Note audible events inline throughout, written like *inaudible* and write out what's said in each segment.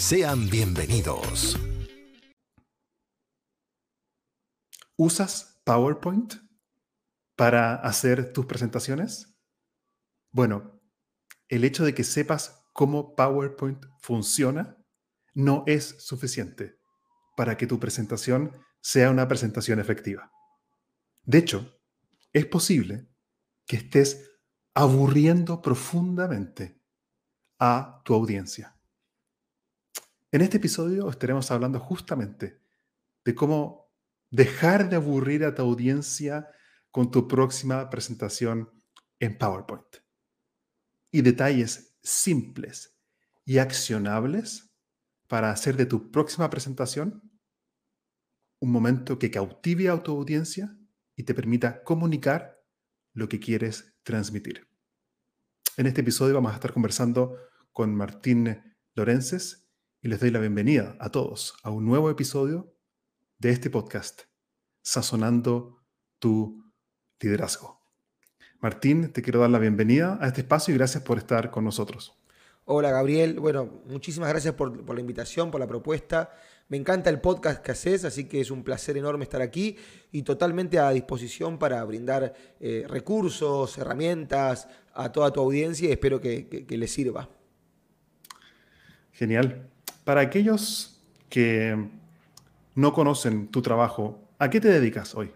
Sean bienvenidos. ¿Usas PowerPoint para hacer tus presentaciones? Bueno, el hecho de que sepas cómo PowerPoint funciona no es suficiente para que tu presentación sea una presentación efectiva. De hecho, es posible que estés aburriendo profundamente a tu audiencia. En este episodio estaremos hablando justamente de cómo dejar de aburrir a tu audiencia con tu próxima presentación en PowerPoint. Y detalles simples y accionables para hacer de tu próxima presentación un momento que cautive a tu audiencia y te permita comunicar lo que quieres transmitir. En este episodio vamos a estar conversando con Martín Lorences, y les doy la bienvenida a todos a un nuevo episodio de este podcast, Sazonando tu liderazgo. Martín, te quiero dar la bienvenida a este espacio y gracias por estar con nosotros. Hola Gabriel, bueno, muchísimas gracias por, la invitación, por la propuesta. Me encanta el podcast que haces, así que es un placer enorme estar aquí y totalmente a disposición para brindar eh, recursos, herramientas a toda tu audiencia y espero que, que les sirva. Genial. Para aquellos que no conocen tu trabajo, ¿a qué te dedicas hoy?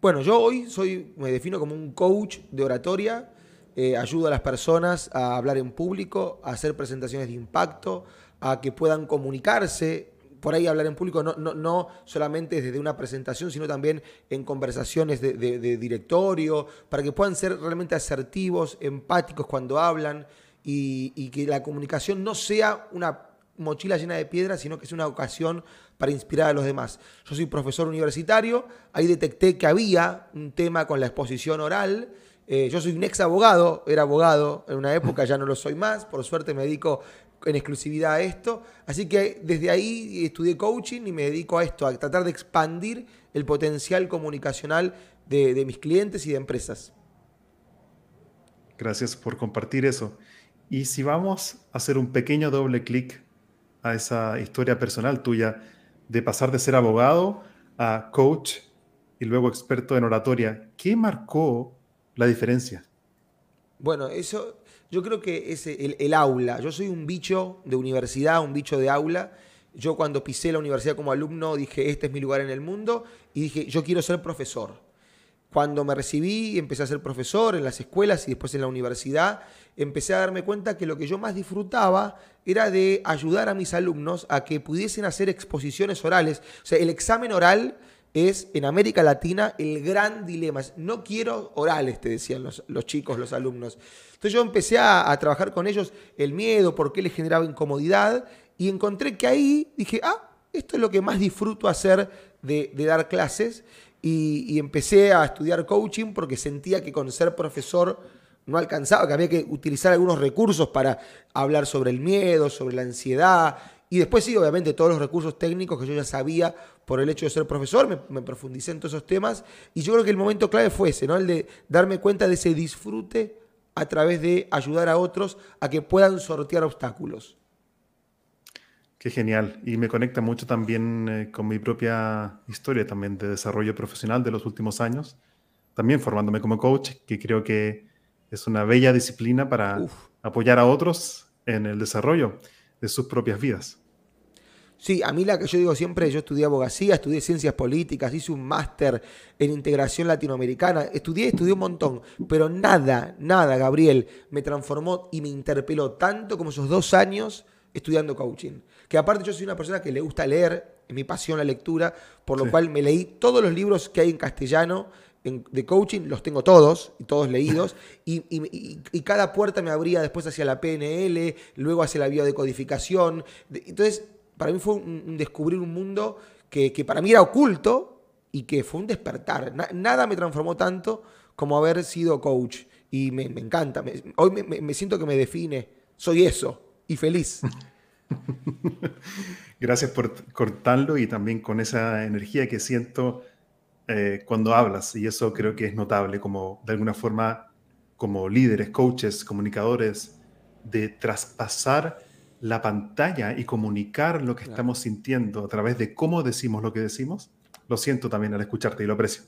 Bueno, yo hoy soy, me defino como un coach de oratoria. Eh, ayudo a las personas a hablar en público, a hacer presentaciones de impacto, a que puedan comunicarse. Por ahí hablar en público no, no, solamente desde una presentación, sino también en conversaciones de, directorio, para que puedan ser realmente asertivos, empáticos cuando hablan y que la comunicación no sea una mochila llena de piedras, sino que es una ocasión para inspirar a los demás. Yo soy profesor universitario, ahí detecté que había un tema con la exposición oral. Eh, yo soy un ex abogado, era abogado en una época, ya no lo soy más, por suerte me dedico en exclusividad a esto. Así que desde ahí estudié coaching y me dedico a esto, a tratar de expandir el potencial comunicacional de, de mis clientes y de empresas. Gracias por compartir eso. Y si vamos a hacer un pequeño doble clic a esa historia personal tuya de pasar de ser abogado a coach y luego experto en oratoria. ¿Qué marcó la diferencia? Bueno, eso yo creo que es el, aula. Yo soy un bicho de universidad, un bicho de aula. Yo cuando pisé la universidad como alumno dije, este es mi lugar en el mundo y dije, yo quiero ser profesor. Cuando me recibí, empecé a ser profesor en las escuelas y después en la universidad, empecé a darme cuenta que lo que yo más disfrutaba era de ayudar a mis alumnos a que pudiesen hacer exposiciones orales. O sea, el examen oral es en América Latina el gran dilema. No quiero orales, te decían los, chicos, los alumnos. Entonces yo empecé a, trabajar con ellos el miedo, por qué les generaba incomodidad, y encontré que ahí dije, ah, esto es lo que más disfruto hacer de dar clases y, empecé a estudiar coaching porque sentía que con ser profesor no alcanzaba, que había que utilizar algunos recursos para hablar sobre el miedo, sobre la ansiedad. Y después sí, obviamente, todos los recursos técnicos que yo ya sabía por el hecho de ser profesor, me, profundicé en todos esos temas. Y yo creo que el momento clave fue ese, ¿no? El de darme cuenta de ese disfrute a través de ayudar a otros a que puedan sortear obstáculos. Qué genial. Y me conecta mucho también eh, con mi propia historia también de desarrollo profesional de los últimos años. También formándome como coach, que creo que es una bella disciplina para apoyar a otros en el desarrollo de sus propias vidas. Sí, a mí la que yo digo siempre, yo estudié abogacía, estudié ciencias políticas, hice un máster en integración latinoamericana, estudié, estudié un montón, pero nada, nada, Gabriel, me transformó y me interpeló tanto como esos dos años estudiando coaching. Que aparte yo soy una persona que le gusta leer, es mi pasión la lectura, por lo cual me leí todos los libros que hay en castellano de coaching, los tengo todos, y todos leídos, *laughs* y, cada puerta me abría después hacia la PNL, luego hacia la biodecodificación. Entonces, para mí fue un, descubrir un mundo que, para mí era oculto y que fue un despertar. nada me transformó tanto como haber sido coach. Y me, encanta. hoy me, siento que me define. Soy eso. Y feliz. *laughs* Gracias por cortarlo y también con esa energía que siento eh, cuando hablas. Y eso creo que es notable, como de alguna forma, como líderes, coaches, comunicadores, de traspasar la pantalla y comunicar lo que estamos sintiendo a través de cómo decimos lo que decimos, lo siento también al escucharte y lo aprecio.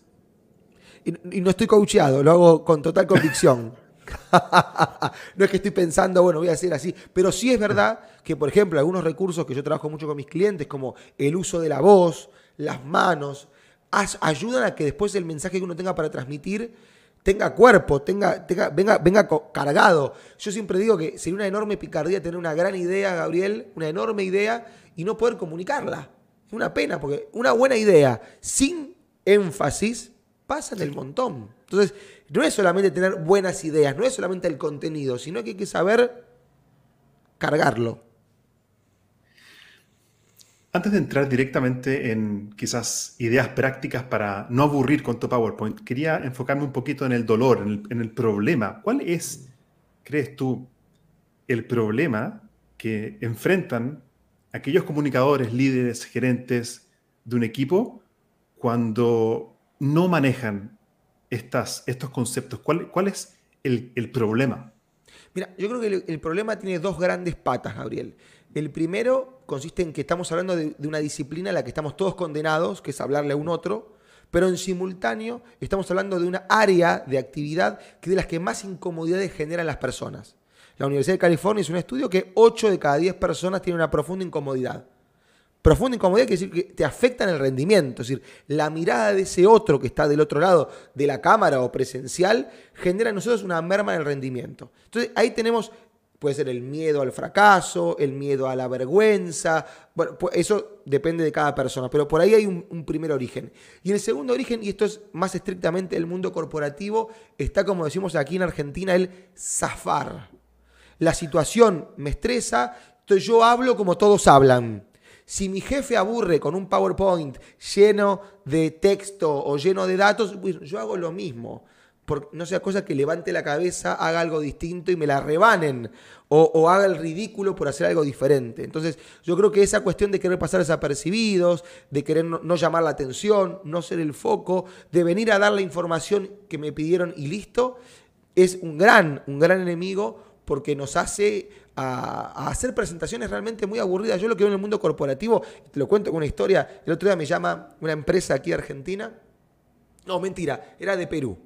Y, no estoy coacheado, lo hago con total convicción. *laughs* *laughs* no es que estoy pensando, bueno, voy a hacer así, pero sí es verdad que, por ejemplo, algunos recursos que yo trabajo mucho con mis clientes, como el uso de la voz, las manos, ayudan a que después el mensaje que uno tenga para transmitir tenga cuerpo, tenga, tenga, venga, venga cargado. Yo siempre digo que sería una enorme picardía tener una gran idea, Gabriel, una enorme idea y no poder comunicarla. Es una pena, porque una buena idea sin énfasis pasa del montón. Entonces, no es solamente tener buenas ideas, no es solamente el contenido, sino que hay que saber cargarlo. Antes de entrar directamente en quizás ideas prácticas para no aburrir con tu PowerPoint, quería enfocarme un poquito en el dolor, en el, problema. ¿Cuál es, crees tú, el problema que enfrentan aquellos comunicadores, líderes, gerentes de un equipo cuando no manejan estos conceptos? ¿Cuál, es el, problema? Mira, yo creo que el problema tiene dos grandes patas, Gabriel. El primero consiste en que estamos hablando de, una disciplina en la que estamos todos condenados, que es hablarle a un otro, pero en simultáneo estamos hablando de una área de actividad que de las que más incomodidades generan las personas. La Universidad de California hizo un estudio que 8 de cada 10 personas tienen una profunda incomodidad. Profunda incomodidad quiere decir que te afecta en el rendimiento, es decir, la mirada de ese otro que está del otro lado de la cámara o presencial genera en nosotros una merma en el rendimiento. Entonces ahí tenemos Puede ser el miedo al fracaso, el miedo a la vergüenza. Bueno, pues eso depende de cada persona, pero por ahí hay un, primer origen. Y el segundo origen, y esto es más estrictamente el mundo corporativo, está como decimos aquí en Argentina, el zafar. La situación me estresa, yo hablo como todos hablan. Si mi jefe aburre con un PowerPoint lleno de texto o lleno de datos, yo hago lo mismo no sea cosa que levante la cabeza, haga algo distinto y me la rebanen, o, haga el ridículo por hacer algo diferente. Entonces, yo creo que esa cuestión de querer pasar desapercibidos, de querer no, llamar la atención, no ser el foco, de venir a dar la información que me pidieron y listo, es un gran, un gran enemigo porque nos hace a, hacer presentaciones realmente muy aburridas. Yo lo que veo en el mundo corporativo, te lo cuento con una historia, el otro día me llama una empresa aquí Argentina, no, mentira, era de Perú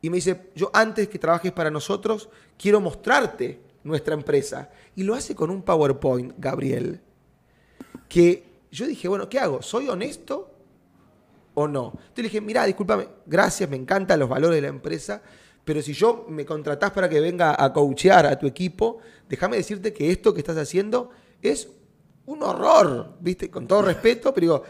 y me dice, yo antes que trabajes para nosotros, quiero mostrarte nuestra empresa. Y lo hace con un PowerPoint, Gabriel, que yo dije, bueno, ¿qué hago? ¿Soy honesto o no? Entonces le dije, mira, discúlpame, gracias, me encantan los valores de la empresa, pero si yo me contratás para que venga a coachear a tu equipo, déjame decirte que esto que estás haciendo es un horror, ¿viste? Con todo respeto, pero digo,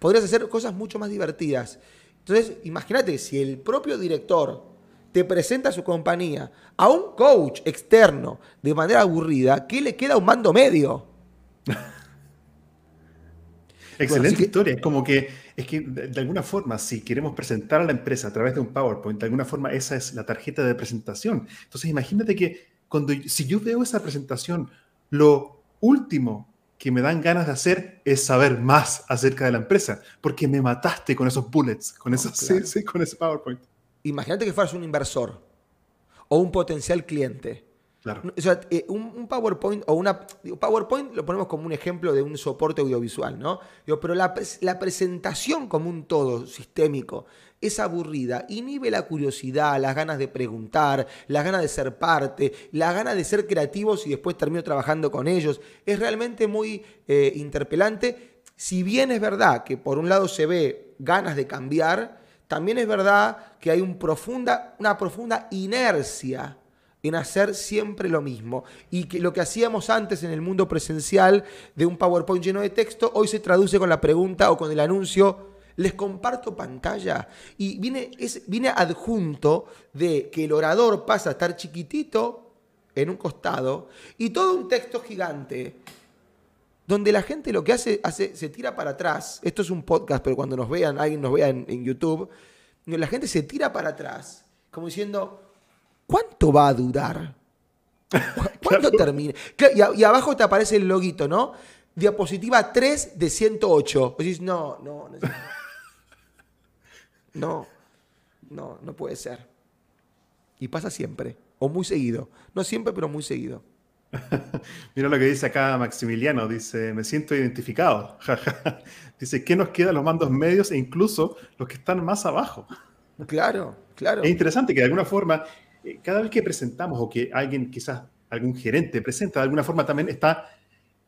podrías hacer cosas mucho más divertidas. Entonces, imagínate, si el propio director te presenta a su compañía a un coach externo de manera aburrida, ¿qué le queda a un mando medio? *laughs* Excelente historia. Es como que, es que de, alguna forma, si queremos presentar a la empresa a través de un PowerPoint, de alguna forma esa es la tarjeta de presentación. Entonces, imagínate que cuando, si yo veo esa presentación, lo último que me dan ganas de hacer es saber más acerca de la empresa, porque me mataste con esos bullets, con, esos, *laughs* con ese PowerPoint. Imagínate que fueras un inversor o un potencial cliente O sea, eh, un, PowerPoint o una. PowerPoint lo ponemos como un ejemplo de un soporte audiovisual, ¿no? pero la, la, presentación como un todo sistémico es aburrida, inhibe la curiosidad, las ganas de preguntar, las ganas de ser parte, las ganas de ser creativos y después termino trabajando con ellos. Es realmente muy eh, interpelante. Si bien es verdad que por un lado se ve ganas de cambiar, también es verdad que hay un profunda, una profunda inercia en hacer siempre lo mismo. Y que lo que hacíamos antes en el mundo presencial de un PowerPoint lleno de texto, hoy se traduce con la pregunta o con el anuncio, les comparto pantalla. Y viene, es, viene adjunto de que el orador pasa a estar chiquitito en un costado y todo un texto gigante donde la gente lo que hace, hace, se tira para atrás. Esto es un podcast, pero cuando nos vean, alguien nos vea en, en YouTube, la gente se tira para atrás, como diciendo, ¿cuánto va a durar? *laughs* ¿Cuándo termina? Y, abajo te aparece el loguito, ¿no? Diapositiva 3 de 108. dices, no, no, no. No, no, no puede ser. Y pasa siempre, o muy seguido. No siempre, pero muy seguido. *laughs* Mira lo que dice acá Maximiliano, dice, me siento identificado. *laughs* dice, ¿qué nos queda los mandos medios e incluso los que están más abajo? Claro, claro. Es interesante que de alguna forma eh, cada vez que presentamos o que alguien, quizás algún gerente presenta, de alguna forma también está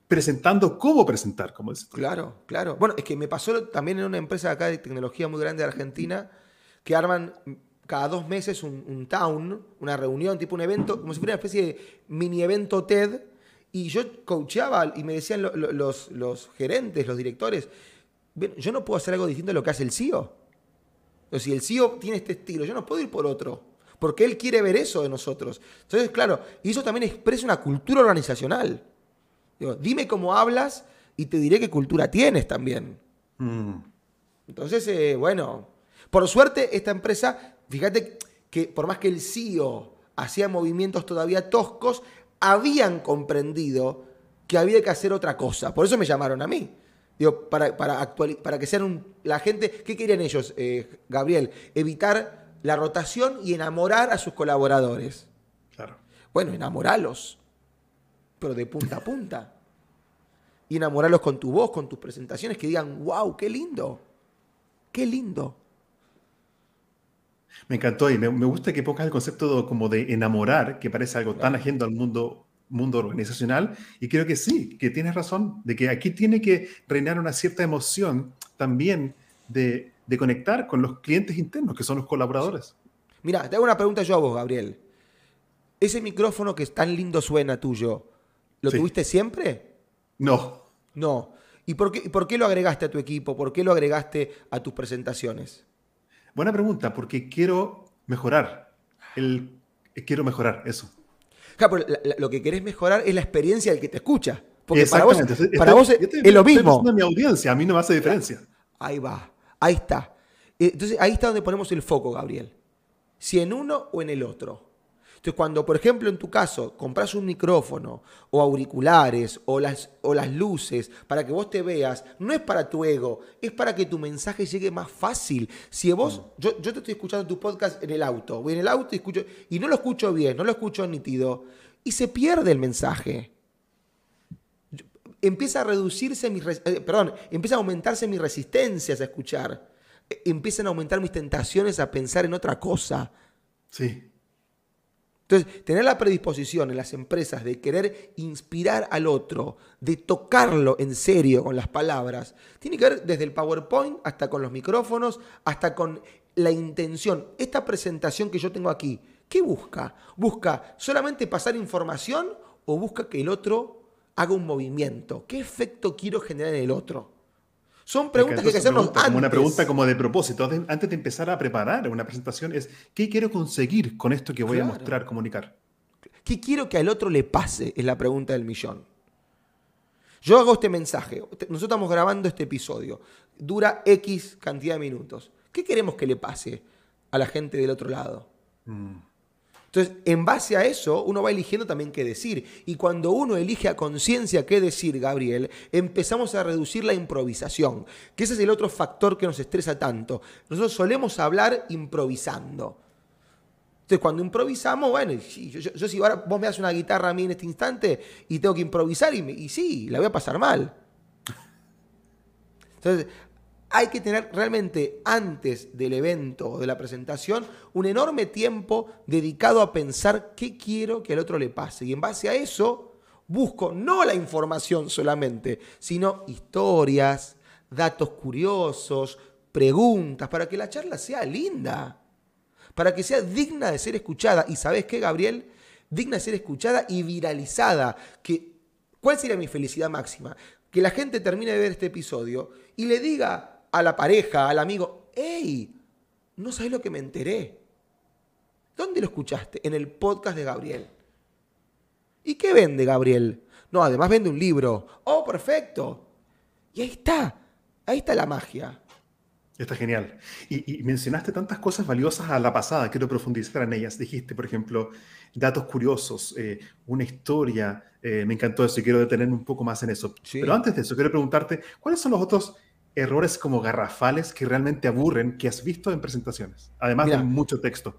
presentando cómo presentar, como. Claro, claro. Bueno, es que me pasó también en una empresa acá de tecnología muy grande de Argentina, que arman cada dos meses un, town, una reunión, tipo un evento, como si fuera una especie de mini evento TED, y yo coacheaba y me decían los, gerentes, los directores, yo no puedo hacer algo distinto de lo que hace el CEO. O si el CEO tiene este estilo, yo no puedo ir por otro porque él quiere ver eso de nosotros. Entonces, claro, y eso también expresa una cultura organizacional. dime cómo hablas y te diré qué cultura tienes también. Mm. Entonces, eh, bueno, por suerte esta empresa, fíjate que por más que el CEO hacía movimientos todavía toscos, habían comprendido que había que hacer otra cosa. Por eso me llamaron a mí. Digo, para, para, para que sean la gente, ¿qué querían ellos, eh, Gabriel? Evitar la rotación y enamorar a sus colaboradores. Claro. Bueno, enamoralos, pero de punta a punta. Y enamorarlos con tu voz, con tus presentaciones, que digan, wow, qué lindo, qué lindo. Me encantó y me, gusta que pongas el concepto como de enamorar, que parece algo tan ajeno al mundo, mundo organizacional. Y creo que sí, que tienes razón, de que aquí tiene que reinar una cierta emoción también de de conectar con los clientes internos, que son los colaboradores. Mira, te hago una pregunta yo a vos, Gabriel. Ese micrófono que tan lindo suena tuyo, ¿lo tuviste siempre? No. No. ¿Y por qué, por qué lo agregaste a tu equipo? ¿Por qué lo agregaste a tus presentaciones? Buena pregunta, porque quiero mejorar. El, quiero mejorar eso. Pero lo que querés mejorar es la experiencia del que te escucha. Porque para vos, para vos es, lo mismo. mi audiencia, a mí no me hace diferencia. Ahí va. Ahí está. Entonces ahí está donde ponemos el foco, Gabriel. Si en uno o en el otro. Entonces cuando, por ejemplo, en tu caso, compras un micrófono o auriculares o las, o las luces para que vos te veas, no es para tu ego, es para que tu mensaje llegue más fácil. Si vos, mm. yo, yo te estoy escuchando tu podcast en el auto, voy en el auto y escucho, y no lo escucho bien, no lo escucho nítido, y se pierde el mensaje empieza a reducirse mi, eh, perdón, empieza a aumentarse mis resistencias a escuchar. E, empiezan a aumentar mis tentaciones a pensar en otra cosa. Sí. Entonces, tener la predisposición en las empresas de querer inspirar al otro, de tocarlo en serio con las palabras, tiene que ver desde el PowerPoint hasta con los micrófonos, hasta con la intención. Esta presentación que yo tengo aquí, ¿qué busca? ¿Busca solamente pasar información o busca que el otro haga un movimiento? ¿Qué efecto quiero generar en el otro? Son preguntas que hay que hacernos antes. Como una pregunta como de propósito. Antes de empezar a preparar una presentación es, ¿qué quiero conseguir con esto que voy a mostrar, comunicar? ¿Qué quiero que al otro le pase? Es la pregunta del millón. Yo hago este mensaje. Nosotros estamos grabando este episodio. Dura X cantidad de minutos. ¿Qué queremos que le pase a la gente del otro lado? Mm. Entonces, en base a eso, uno va eligiendo también qué decir. Y cuando uno elige a conciencia qué decir, Gabriel, empezamos a reducir la improvisación, que ese es el otro factor que nos estresa tanto. Nosotros solemos hablar improvisando. Entonces, cuando improvisamos, bueno, yo, yo, si vos me das una guitarra a mí en este instante y tengo que improvisar y, y sí, la voy a pasar mal. Entonces, hay que tener realmente antes del evento o de la presentación un enorme tiempo dedicado a pensar qué quiero que al otro le pase. Y en base a eso busco no la información solamente, sino historias, datos curiosos, preguntas, para que la charla sea linda, para que sea digna de ser escuchada. Y sabes qué, Gabriel? Digna de ser escuchada y viralizada. Que, ¿Cuál sería mi felicidad máxima? Que la gente termine de ver este episodio y le diga a la pareja, al amigo, ¡Ey! No sabes lo que me enteré. ¿Dónde lo escuchaste? En el podcast de Gabriel. ¿Y qué vende Gabriel? No, además vende un libro. ¡Oh, perfecto! Y ahí está. Ahí está la magia. Está genial. Y, mencionaste tantas cosas valiosas a la pasada, quiero profundizar en ellas. Dijiste, por ejemplo, datos curiosos, eh, una historia, eh, me encantó eso y quiero detenerme un poco más en eso. Pero antes de eso, quiero preguntarte, ¿cuáles son los otros errores como garrafales que realmente aburren que has visto en presentaciones? Además de mucho texto.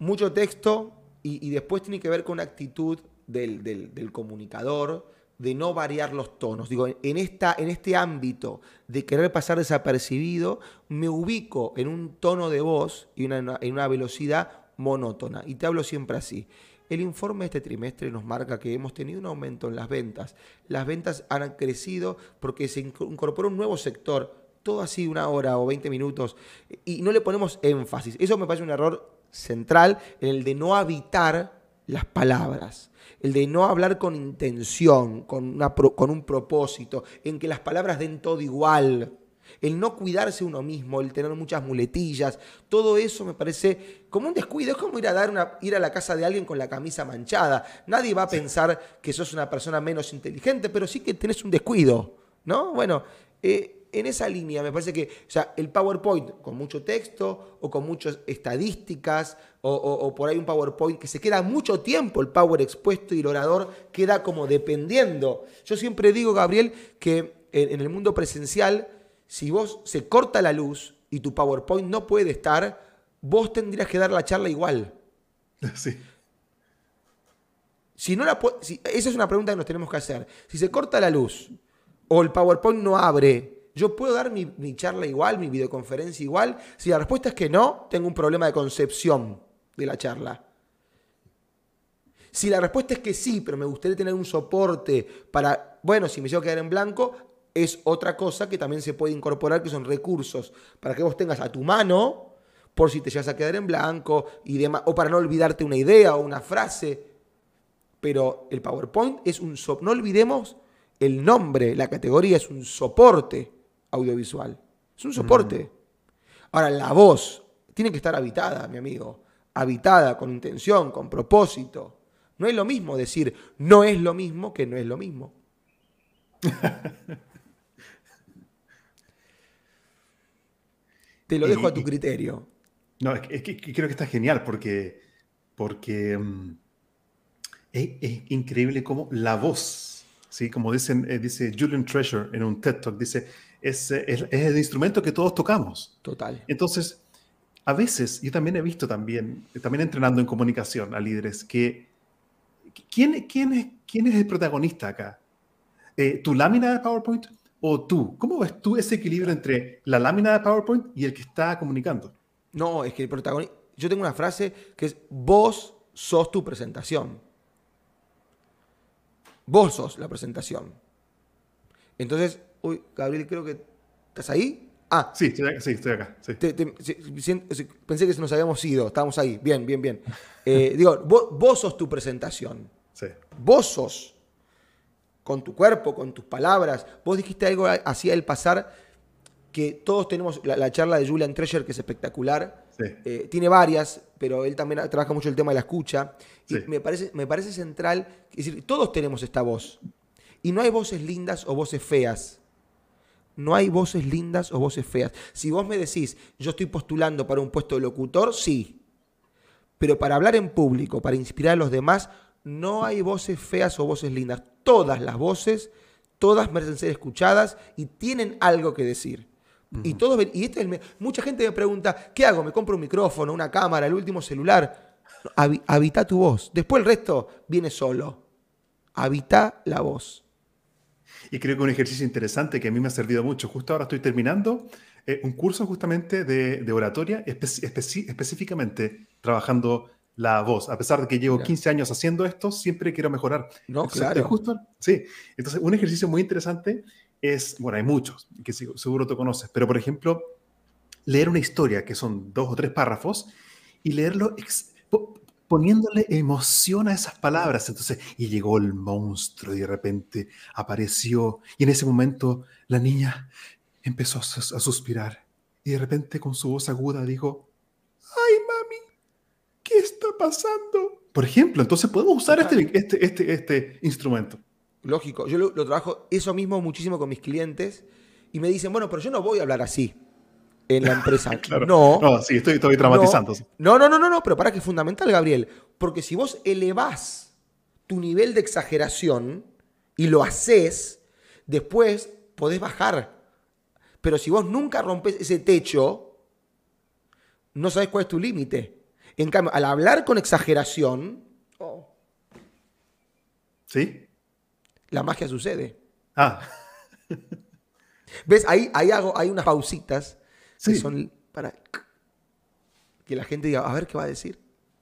Mucho texto y, después tiene que ver con una actitud del, comunicador de no variar los tonos. Digo, en, esta, en este ámbito de querer pasar desapercibido, me ubico en un tono de voz y en una velocidad monótona. Y te hablo siempre así. El informe de este trimestre nos marca que hemos tenido un aumento en las ventas. Las ventas han crecido porque se incorporó un nuevo sector, todo así una hora o 20 minutos, y no le ponemos énfasis. Eso me parece un error central en el de no habitar las palabras, el de no hablar con intención, con, con un propósito, en que las palabras den todo igual el no cuidarse uno mismo, el tener muchas muletillas, todo eso me parece como un descuido. Es como ir a, dar una, ir a la casa de alguien con la camisa manchada. Nadie va a pensar que sos una persona menos inteligente, pero sí que tenés un descuido, ¿no? Bueno, eh, en esa línea me parece que, o sea, el PowerPoint con mucho texto o con muchas estadísticas o, por ahí un PowerPoint que se queda mucho tiempo el Power expuesto y el orador queda como dependiendo. Yo siempre digo, Gabriel, que en el mundo presencial si vos se corta la luz y tu PowerPoint no puede estar, vos tendrías que dar la charla igual. *laughs* Sí. Si no la esa es una pregunta que nos tenemos que hacer. Si se corta la luz o el PowerPoint no abre, ¿yo puedo dar mi, charla igual, mi videoconferencia igual? Si la respuesta es que no, tengo un problema de concepción de la charla. Si la respuesta es que sí, pero me gustaría tener un soporte para, bueno, si me llevo a quedar en blanco, es otra cosa que también se puede incorporar, que son recursos para que vos tengas a tu mano, por si te llegas a quedar en blanco y demás, o para no olvidarte una idea o una frase. Pero el PowerPoint es un... no olvidemos el nombre, la categoría es un soporte audiovisual. Es un soporte. Ahora, la voz tiene que estar habitada, mi amigo. Habitada, con intención, con propósito. No es lo mismo decir no es lo mismo que no es lo mismo. Te lo dejo a tu criterio. No, es que, creo que está genial porque, porque mm, es, increíble cómo la voz, ¿sí? como dicen, eh, dice Julian Treasure en un TED Talk, dice, es, es, el instrumento que todos tocamos. Total. Entonces, a veces, yo también he visto también, también entrenando en comunicación a líderes, que ¿quién, quién, es, quién es el protagonista acá? Eh, ¿Tu lámina de PowerPoint o tú? ¿Cómo ves tú ese equilibrio entre la lámina de PowerPoint y el que está comunicando? No, es que el protagonista... Yo tengo una frase que es, vos sos tu presentación. Vos sos la presentación. Entonces, uy, Gabriel, creo que... ¿Estás ahí? Ah. Sí, estoy acá. pensé que nos habíamos ido. Estábamos ahí. Bien, bien, bien. Eh, *laughs* digo, vos, vos, sos tu presentación. Sí. Vos sos con tu cuerpo, con tus palabras. Vos dijiste algo así al pasar que todos tenemos la, charla de Julian Treasure, que es espectacular. Eh, tiene varias, pero él también trabaja mucho el tema de la escucha. Y me, parece, me parece central, es decir, todos tenemos esta voz. Y no hay voces lindas o voces feas. No hay voces lindas o voces feas. Si vos me decís, yo estoy postulando para un puesto de locutor, sí. Pero para hablar en público, para inspirar a los demás, no hay voces feas o voces lindas. Todas las voces, todas merecen ser escuchadas y tienen algo que decir. Y todos y este mucha gente me pregunta, ¿qué hago? ¿Me compro un micrófono, una cámara, el último celular? Habi- Habita tu voz. Después el resto viene solo. Habita la voz. Y creo que un ejercicio interesante que a mí me ha servido mucho. Justo ahora estoy terminando eh, un curso justamente de, de oratoria, espe- específicamente trabajando la voz. A pesar de que llevo Mira. 15 años haciendo esto, siempre quiero mejorar. No, Entonces, claro. justo, sí. Entonces, un ejercicio muy interesante es, bueno, hay muchos que segu- seguro tú conoces, pero por ejemplo, leer una historia que son dos o tres párrafos y leerlo poniéndole emoción a esas palabras. Entonces, y llegó el monstruo y de repente apareció y en ese momento la niña empezó a, sus- a suspirar y de repente con su voz aguda dijo, ay mami, ¿qué está pasando? Por ejemplo, entonces podemos usar este, este, este, este instrumento. Lógico. Yo lo, lo trabajo eso mismo muchísimo con mis clientes y me dicen, bueno, pero yo no voy a hablar así en la empresa. *laughs* Claro. No. No, sí, estoy, estoy dramatizando. No, no, no, no, no, pero para que es fundamental, Gabriel. Porque si vos elevás tu nivel de exageración y lo haces, después podés bajar. Pero si vos nunca rompes ese techo, no sabés cuál es tu límite. En cambio, al hablar con exageración, oh, ¿Sí? la magia sucede. Ah, ¿Ves? Ahí, ahí hago, hay unas pausitas que Sí. son para que la gente diga, a ver qué va a decir.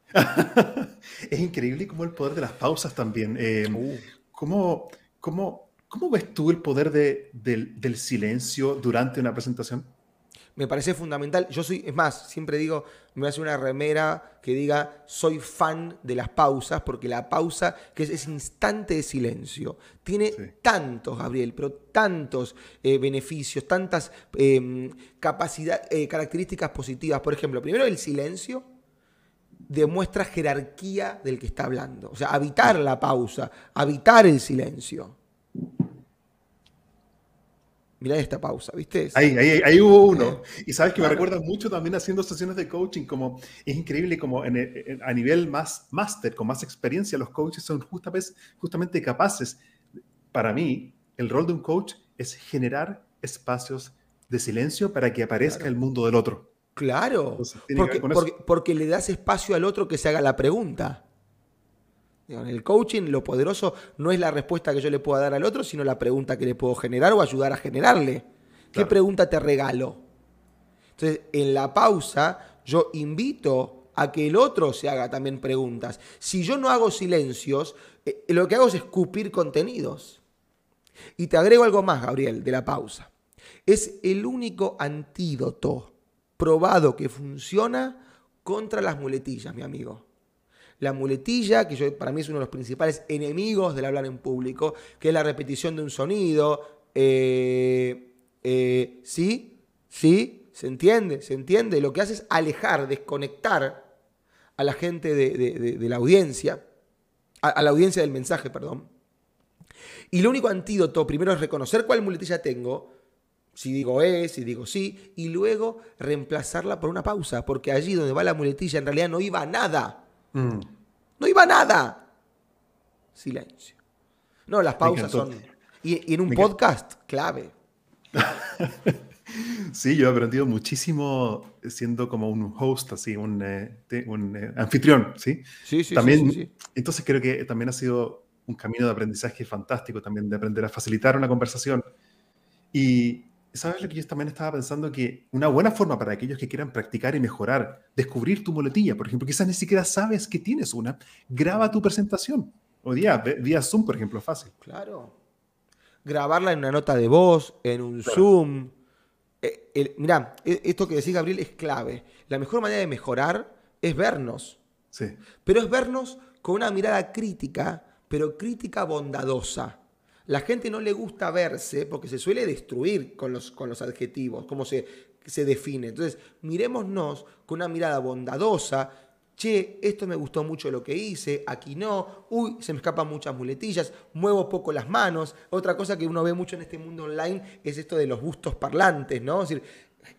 *laughs* es increíble como el poder de las pausas también. Eh, Uh. ¿cómo, cómo, cómo ves tú el poder de- del, del silencio durante una presentación? Me parece fundamental. Yo soy, es más, siempre digo, me voy a hacer una remera que diga, soy fan de las pausas, porque la pausa, que es ese instante de silencio, tiene Sí. tantos, Gabriel, pero tantos eh, beneficios, tantas eh, capacidad- eh, características positivas. Por ejemplo, primero el silencio demuestra jerarquía del que está hablando. O sea, habitar la pausa, habitar el silencio. Mirá esta pausa, ¿viste? Ahí, ahí, ahí hubo uno. Y sabes que me Claro. recuerda mucho también haciendo sesiones de coaching, como es increíble como en- en- a nivel más máster, con más experiencia, los coaches son justamente, justamente capaces. Para mí, el rol de un coach es generar espacios de silencio para que aparezca Claro. el mundo del otro. Claro, Entonces, porque, porque- porque le das espacio al otro que se haga la pregunta. En el coaching lo poderoso no es la respuesta que yo le pueda dar al otro, sino la pregunta que le puedo generar o ayudar a generarle. ¿Qué pregunta te regalo? Entonces, en la pausa, yo invito a que el otro se haga también preguntas. Si yo no hago silencios, eh, lo que hago es escupir contenidos. Y te agrego algo más, Gabriel, de la pausa. Es el único antídoto probado que funciona contra las muletillas, mi amigo. La muletilla, que yo, para mí es uno de los principales enemigos del hablar en público, que es la repetición de un sonido. eh, eh, ¿Sí? ¿Sí? ¿Se entiende? ¿Se entiende? Lo que hace es alejar, desconectar a la gente de, la audiencia, a, a la audiencia del mensaje, perdón. Y lo único antídoto, primero es reconocer cuál muletilla tengo, si digo es, si digo sí, y luego reemplazarla por una pausa, porque allí donde va la muletilla en realidad no iba nada. Mm. No iba nada. Silencio. No, las pausas son... Y, y en un Me encantó. podcast, clave. *laughs* Sí, yo he aprendido muchísimo siendo como un host, así, un, eh, un, eh, anfitrión, ¿sí? Sí, sí, también, sí, sí, sí. Entonces creo que también ha sido un camino de aprendizaje fantástico también, de aprender a facilitar una conversación. Y sabes lo que yo también estaba pensando, que una buena forma para aquellos que quieran practicar y mejorar, descubrir tu muletilla, por ejemplo, quizás ni siquiera sabes que tienes una, graba tu presentación. O día, vía Zoom, por ejemplo, fácil. Claro. Grabarla en una nota de voz, en un Claro. Zoom. Eh, el- mirá, e- esto que decís, Gabriel, es clave. La mejor manera de mejorar es vernos. Sí, Pero es vernos con una mirada crítica, pero crítica bondadosa. La gente no le gusta verse porque se suele destruir con los, con los adjetivos, cómo se, se define. Entonces, mirémonos con una mirada bondadosa. Che, esto me gustó mucho lo que hice, aquí no, uy, se me escapan muchas muletillas, muevo poco las manos. Otra cosa que uno ve mucho en este mundo online es esto de los gustos parlantes, ¿no? Es decir,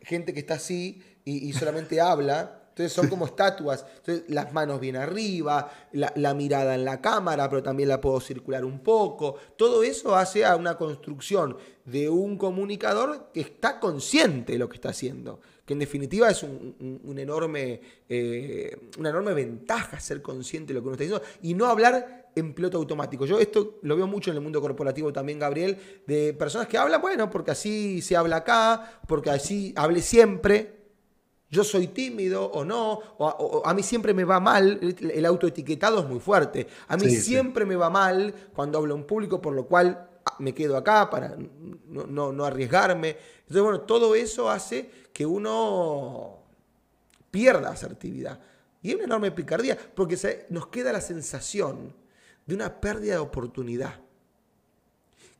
gente que está así y solamente *laughs* habla. Entonces son como estatuas. Las manos bien arriba, la, mirada en la cámara, pero también la puedo circular un poco. Todo eso hace a una construcción de un comunicador que está consciente de lo que está haciendo, que en definitiva es un, enorme, eh, una enorme ventaja ser consciente de lo que uno está diciendo y no hablar en piloto automático. Yo esto lo veo mucho en el mundo corporativo también, Gabriel, de personas que hablan, bueno, porque así se habla acá, porque así hable siempre. Yo soy tímido o no, o, a mí siempre me va mal, el autoetiquetado es muy fuerte. A mí siempre me va mal cuando hablo en público, por lo cual ah, me quedo acá para no, no arriesgarme. Entonces, bueno, todo eso hace que uno pierda asertividad. Y es una enorme picardía, porque nos queda la sensación de una pérdida de oportunidad.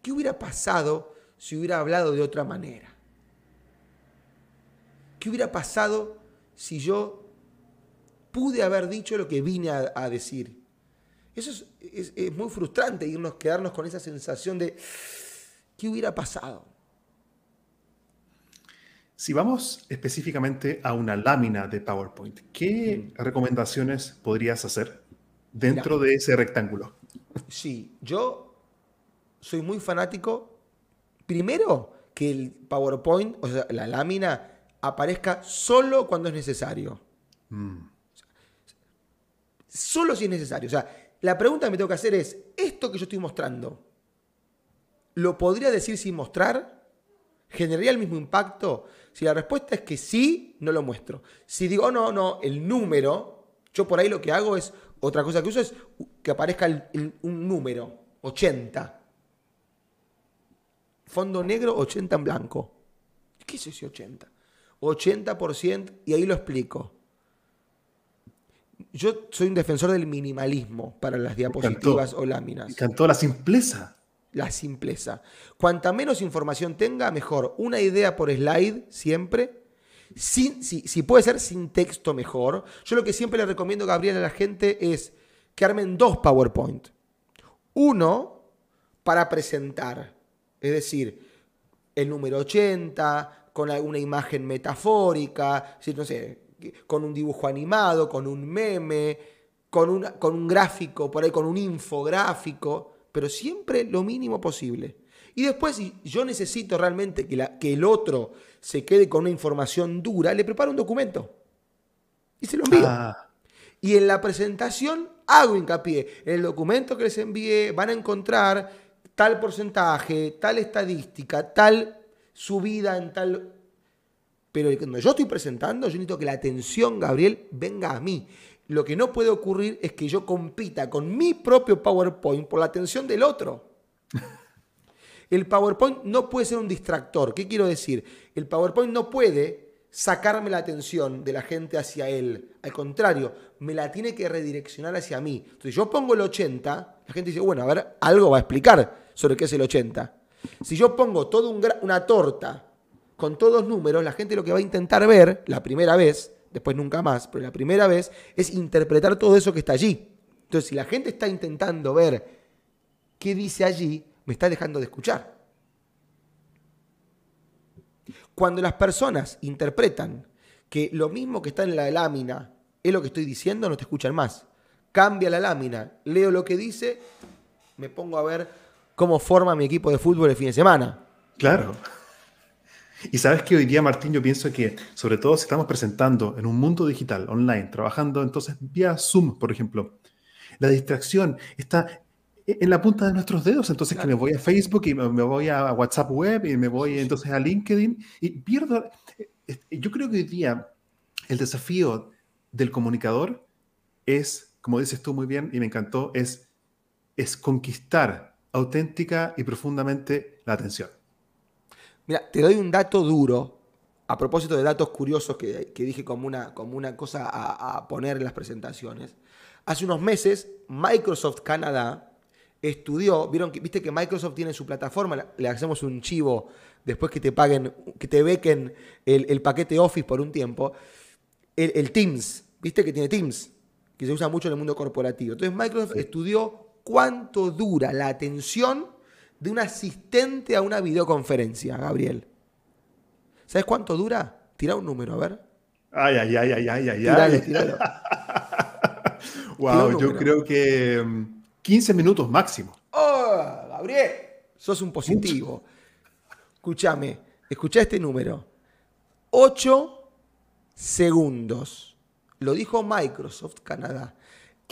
¿Qué hubiera pasado si hubiera hablado de otra manera? ¿Qué hubiera pasado si yo pude haber dicho lo que vine a, decir? Eso es, es, muy frustrante irnos, quedarnos con esa sensación de ¿qué hubiera pasado? Si vamos específicamente a una lámina de PowerPoint, ¿qué mm. recomendaciones podrías hacer dentro de ese rectángulo? Sí, yo soy muy fanático. Primero, que el PowerPoint, o sea, la lámina, aparezca solo cuando es necesario. Mm. Solo si es necesario. O sea, la pregunta que me tengo que hacer es, ¿esto que yo estoy mostrando, lo podría decir sin mostrar? ¿Generaría el mismo impacto? Si la respuesta es que sí, no lo muestro. Si digo, oh, no, no, el número, yo por ahí lo que hago es, otra cosa que uso es que aparezca un número, 80. Fondo negro, 80 en blanco. ¿Qué es ese 80? 80% y ahí lo explico. Yo soy un defensor del minimalismo para las diapositivas o láminas. Me encantó la simpleza la simpleza. Cuanta menos información tenga, mejor. Una idea por slide siempre. Sin, si, puede ser sin texto, mejor. Yo lo que siempre le recomiendo, Gabriel, a la gente es que armen dos PowerPoint. Uno para presentar, es decir, el número 80, con alguna imagen metafórica, no sé, con un dibujo animado, con un meme, con, una, con un gráfico, por ahí con un infográfico pero siempre lo mínimo posible. Y después, si yo necesito realmente que, la, que el otro se quede con una información dura, le preparo un documento y se lo envío. Ah. Y en la presentación hago hincapié. En el documento que les envíe van a encontrar tal porcentaje, tal estadística, tal subida en tal... Pero cuando yo estoy presentando, yo necesito que la atención, Gabriel, venga a mí. Lo que no puede ocurrir es que yo compita con mi propio PowerPoint por la atención del otro. *laughs* El PowerPoint no puede ser un distractor. ¿Qué quiero decir? El PowerPoint no puede sacarme la atención de la gente hacia él. Al contrario, me la tiene que redireccionar hacia mí. Entonces yo pongo el 80, la gente dice, bueno, a ver, algo va a explicar sobre qué es el 80. Si yo pongo toda una torta con todos números, la gente lo que va a intentar ver la primera vez después nunca más, pero la primera vez es interpretar todo eso que está allí. Entonces, si la gente está intentando ver qué dice allí, me está dejando de escuchar. Cuando las personas interpretan que lo mismo que está en la lámina es lo que estoy diciendo, no te escuchan más. Cambia la lámina, leo lo que dice, me pongo a ver cómo forma mi equipo de fútbol el fin de semana. Claro. Y sabes que hoy día, Martín, yo pienso que, sobre todo si estamos presentando en un mundo digital, online, trabajando entonces vía Zoom, por ejemplo, la distracción está en la punta de nuestros dedos. Entonces, que me voy a Facebook y me voy a WhatsApp Web y me voy entonces a LinkedIn y pierdo. Yo creo que hoy día el desafío del comunicador es, como dices tú muy bien y me encantó, es, es conquistar auténtica y profundamente la atención. Mira, te doy un dato duro, a propósito de datos curiosos que, dije como una, como una cosa a, poner en las presentaciones. Hace unos meses, Microsoft Canadá estudió, vieron que, viste que Microsoft tiene su plataforma, le hacemos un chivo después que te paguen, que te bequen el, paquete Office por un tiempo, el, Teams, viste que tiene Teams, que se usa mucho en el mundo corporativo. Entonces Microsoft estudió cuánto dura la atención de un asistente a una videoconferencia, Gabriel. ¿Sabes cuánto dura? Tira un número, a ver. Ay, ay, ay, ay, ay, ay. Tirale, tiralo. wow, yo creo que 15 mm, minutos máximo. ¡Oh, Gabriel! Sos un positivo. Escúchame, escucha este número. 8 segundos. Lo dijo Microsoft Canadá.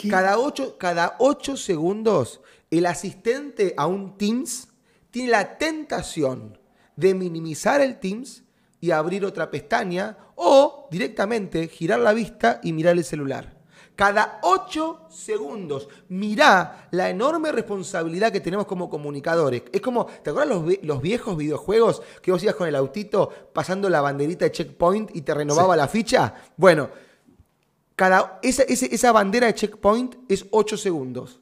Cada ocho, cada ocho segundos, el asistente a un Teams tiene la tentación de minimizar el Teams y abrir otra pestaña o directamente girar la vista y mirar el celular. Cada ocho segundos, mirá la enorme responsabilidad que tenemos como comunicadores. Es como, ¿te acuerdas los, viejos videojuegos que vos ibas con el autito pasando la banderita de checkpoint y te renovaba la ficha? Bueno, cada, esa, esa bandera de checkpoint es ocho segundos.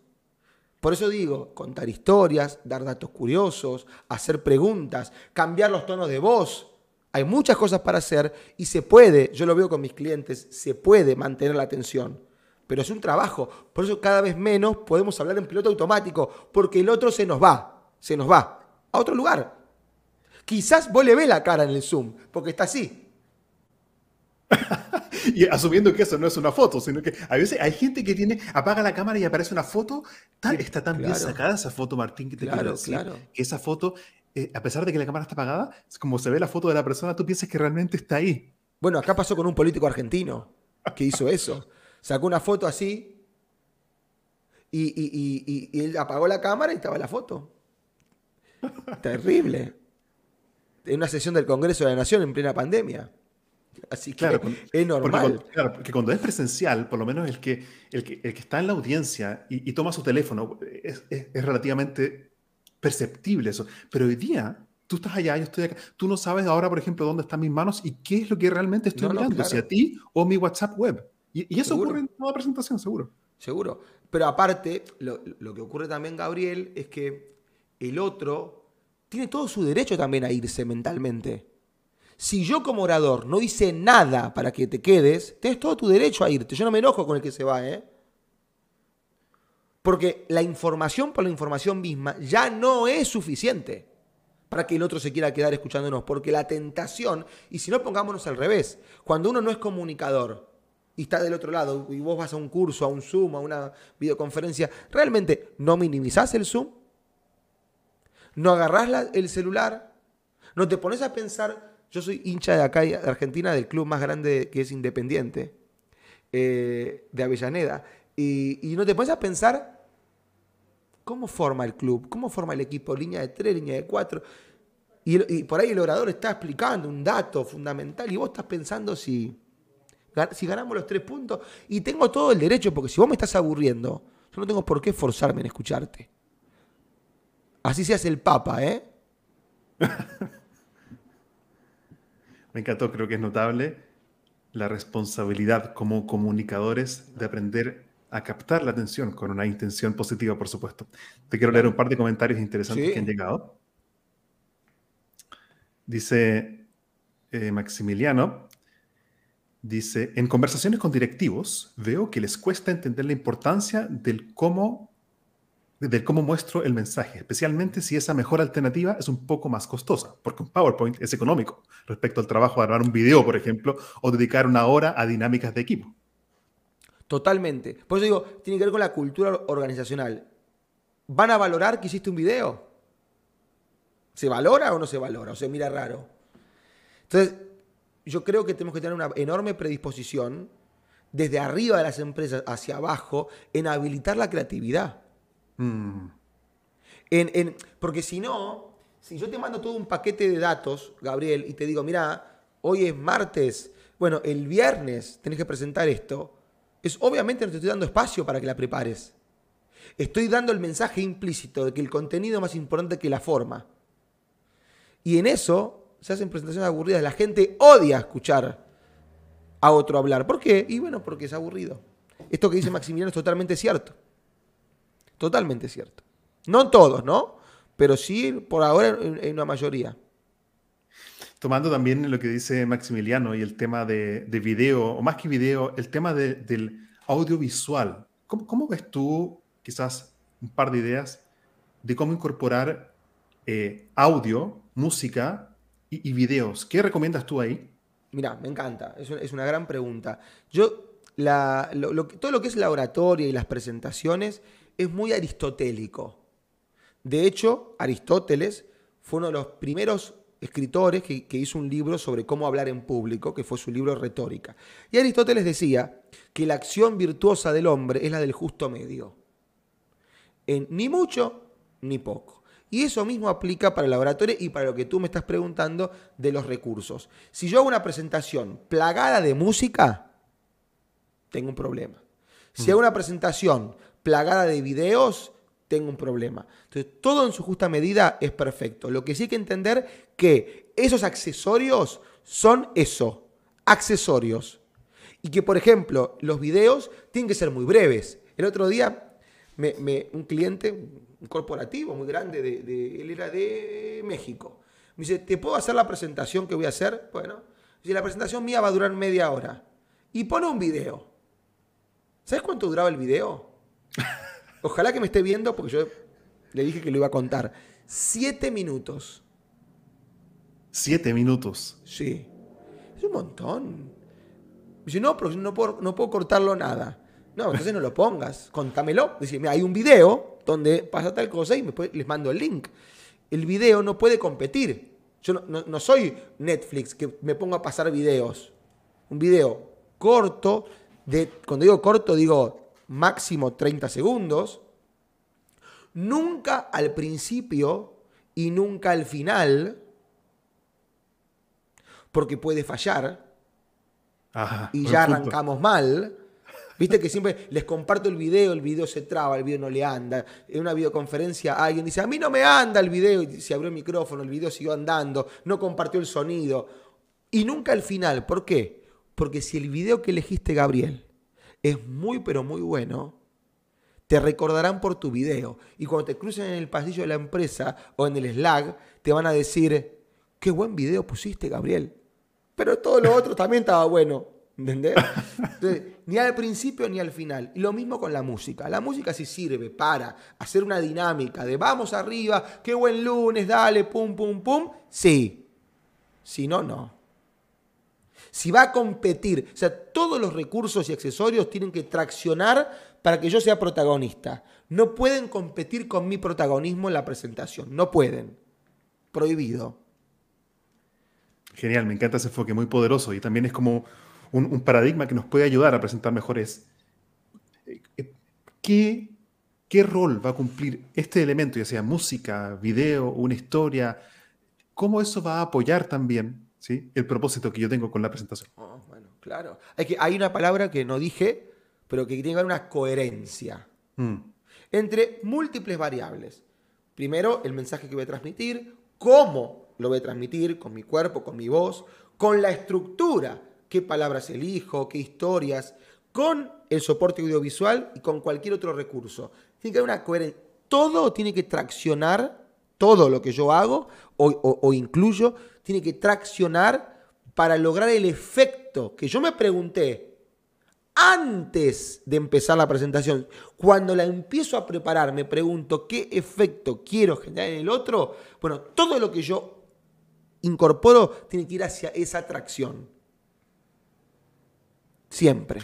Por eso digo, contar historias, dar datos curiosos, hacer preguntas, cambiar los tonos de voz. Hay muchas cosas para hacer y se puede, yo lo veo con mis clientes, se puede mantener la atención. Pero es un trabajo. Por eso cada vez menos podemos hablar en piloto automático, porque el otro se nos va, se nos va a otro lugar. Quizás vos le ves la cara en el Zoom, porque está así. *laughs* *laughs* y asumiendo que eso no es una foto, sino que a veces hay gente que tiene, apaga la cámara y aparece una foto, está tan bien sacada esa foto, Martín, que te quiero decir, que esa foto, eh, a pesar de que la cámara está apagada, como se ve la foto de la persona, tú piensas que realmente está ahí. Bueno, acá pasó con un político argentino que hizo eso. Sacó una foto así y, y él apagó la cámara y estaba la foto. Terrible. En una sesión del Congreso de la Nación en plena pandemia. Así que es normal. Porque, claro, porque cuando es presencial, por lo menos el que, el que, el que está en la audiencia y, toma su teléfono, es, es, relativamente perceptible eso. Pero hoy día, tú estás allá, yo estoy acá, tú no sabes ahora, por ejemplo, dónde están mis manos y qué es lo que realmente estoy mirando, si a ti o mi WhatsApp web. Y, y eso ocurre en toda presentación, seguro. Seguro. Pero aparte, lo, lo que ocurre también, Gabriel, es que el otro tiene todo su derecho también a irse mentalmente. Si yo como orador no hice nada para que te quedes, tienes todo tu derecho a irte. Yo no me enojo con el que se va, ¿eh? Porque la información por la información misma ya no es suficiente para que el otro se quiera quedar escuchándonos. Porque la tentación, y si no pongámonos al revés, cuando uno no es comunicador y está del otro lado y vos vas a un curso, a un Zoom, a una videoconferencia, ¿realmente no minimizás el Zoom? ¿No agarrás el celular? ¿No te pones a pensar yo soy hincha de acá de Argentina del club más grande que es Independiente, eh, de Avellaneda. Y, no te pones a pensar cómo forma el club, cómo forma el equipo, línea de tres, línea de cuatro. Y, por ahí el orador está explicando un dato fundamental y vos estás pensando si, si ganamos los tres puntos. Y tengo todo el derecho, porque si vos me estás aburriendo, yo no tengo por qué forzarme en escucharte. Así se hace el Papa, ¿eh? *laughs* Me encantó, creo que es notable la responsabilidad como comunicadores de aprender a captar la atención con una intención positiva, por supuesto. Te quiero leer un par de comentarios interesantes que han llegado. Dice eh, Maximiliano, dice, en conversaciones con directivos veo que les cuesta entender la importancia del cómo de cómo muestro el mensaje, especialmente si esa mejor alternativa es un poco más costosa, porque un PowerPoint es económico respecto al trabajo de armar un video, por ejemplo, o dedicar una hora a dinámicas de equipo. Totalmente. Por eso digo, tiene que ver con la cultura organizacional. ¿Van a valorar que hiciste un video? ¿Se valora o no se valora? ¿O se mira raro? Entonces, yo creo que tenemos que tener una enorme predisposición desde arriba de las empresas hacia abajo en habilitar la creatividad. Mm. Porque si no, si yo te mando todo un paquete de datos, Gabriel, y te digo, mira, hoy es martes, bueno, el viernes tenés que presentar esto, es obviamente no te estoy dando espacio para que la prepares. Estoy dando el mensaje implícito de que el contenido es más importante que la forma. Y en eso se hacen presentaciones aburridas. La gente odia escuchar a otro hablar. ¿Por qué? Y bueno, porque es aburrido. Esto que dice Maximiliano es totalmente cierto. Totalmente cierto. No todos, ¿no? Pero sí, por ahora, en, una mayoría. Tomando también lo que dice Maximiliano y el tema de, video, o más que video, el tema del audiovisual. ¿Cómo, ves tú, quizás, un par de ideas de cómo incorporar eh, audio, música y, videos? ¿Qué recomiendas tú ahí? Mira, me encanta, es, una gran pregunta. Yo, todo lo que es la oratoria y las presentaciones es muy aristotélico. De hecho, Aristóteles fue uno de los primeros escritores que, que, hizo un libro sobre cómo hablar en público, que fue su libro Retórica. Y Aristóteles decía que la acción virtuosa del hombre es la del justo medio. En ni mucho ni poco. Y eso mismo aplica para el laboratorio y para lo que tú me estás preguntando de los recursos. Si yo hago una presentación plagada de música, tengo un problema. Si hago una presentación plagada de videos, tengo un problema. Entonces, todo en su justa medida es perfecto. Lo que sí hay que entender que esos accesorios son eso, accesorios. Y que, por ejemplo, los videos tienen que ser muy breves. El otro día, un cliente, un corporativo muy grande, de, él era de México. Me dice, ¿te puedo hacer la presentación que voy a hacer? Bueno, dice, la presentación mía va a durar media hora. Y pone un video. ¿Sabes cuánto duraba el video? Ojalá que me esté viendo porque yo le dije que lo iba a contar. Siete minutos. Siete minutos. Sí. Es un montón. Dice, no, pero no puedo, no puedo cortarlo nada. No, entonces no lo pongas. Contámelo. Dice, hay un video donde pasa tal cosa y les mando el link. El video no puede competir. Yo no, soy Netflix que me pongo a pasar videos. Un video corto, de, cuando digo corto digo máximo 30 segundos. Nunca al principio y nunca al final, porque puede fallar. y ya arrancamos mal. Viste que siempre les comparto el video, el video se traba, el video no le anda. En una videoconferencia alguien dice, a mí no me anda el video, y se abrió el micrófono, el video siguió andando, no compartió el sonido. Y nunca al final. ¿Por qué? Porque si el video que elegiste, Gabriel, es muy pero muy bueno, te recordarán por tu video. Y cuando te crucen en el pasillo de la empresa o en el Slack, te van a decir, qué buen video pusiste, Gabriel. Pero todo lo otro también estaba bueno. ¿Entendés? ni al principio ni al final. Y lo mismo con la música. La música sí sirve para hacer una dinámica de vamos arriba, qué buen lunes, dale, pum, pum, pum. Sí. Si no, no. Si va a competir, o sea, todos los recursos y accesorios tienen que traccionar para que yo sea protagonista. No pueden competir con mi protagonismo en la presentación. No pueden. Prohibido. Genial, me encanta ese enfoque, muy poderoso. Y también es como un, paradigma que nos puede ayudar a presentar mejor es eh, ¿qué, qué rol va a cumplir este elemento, ya sea música, video, una historia, cómo eso va a apoyar también ¿sí? el propósito que yo tengo con la presentación. Oh, bueno, claro. Hay, que, hay una palabra que no dije, pero que tiene que haber una coherencia mm. entre múltiples variables. Primero, el mensaje que voy a transmitir, cómo lo voy a transmitir, con mi cuerpo, con mi voz, con la estructura qué palabras elijo, qué historias, con el soporte audiovisual y con cualquier otro recurso. Tiene que haber una coherencia. Todo tiene que traccionar, todo lo que yo hago o, incluyo, tiene que traccionar para lograr el efecto que yo me pregunté antes de empezar la presentación. Cuando la empiezo a preparar, me pregunto qué efecto quiero generar en el otro. Bueno, todo lo que yo incorporo tiene que ir hacia esa atracción. Siempre.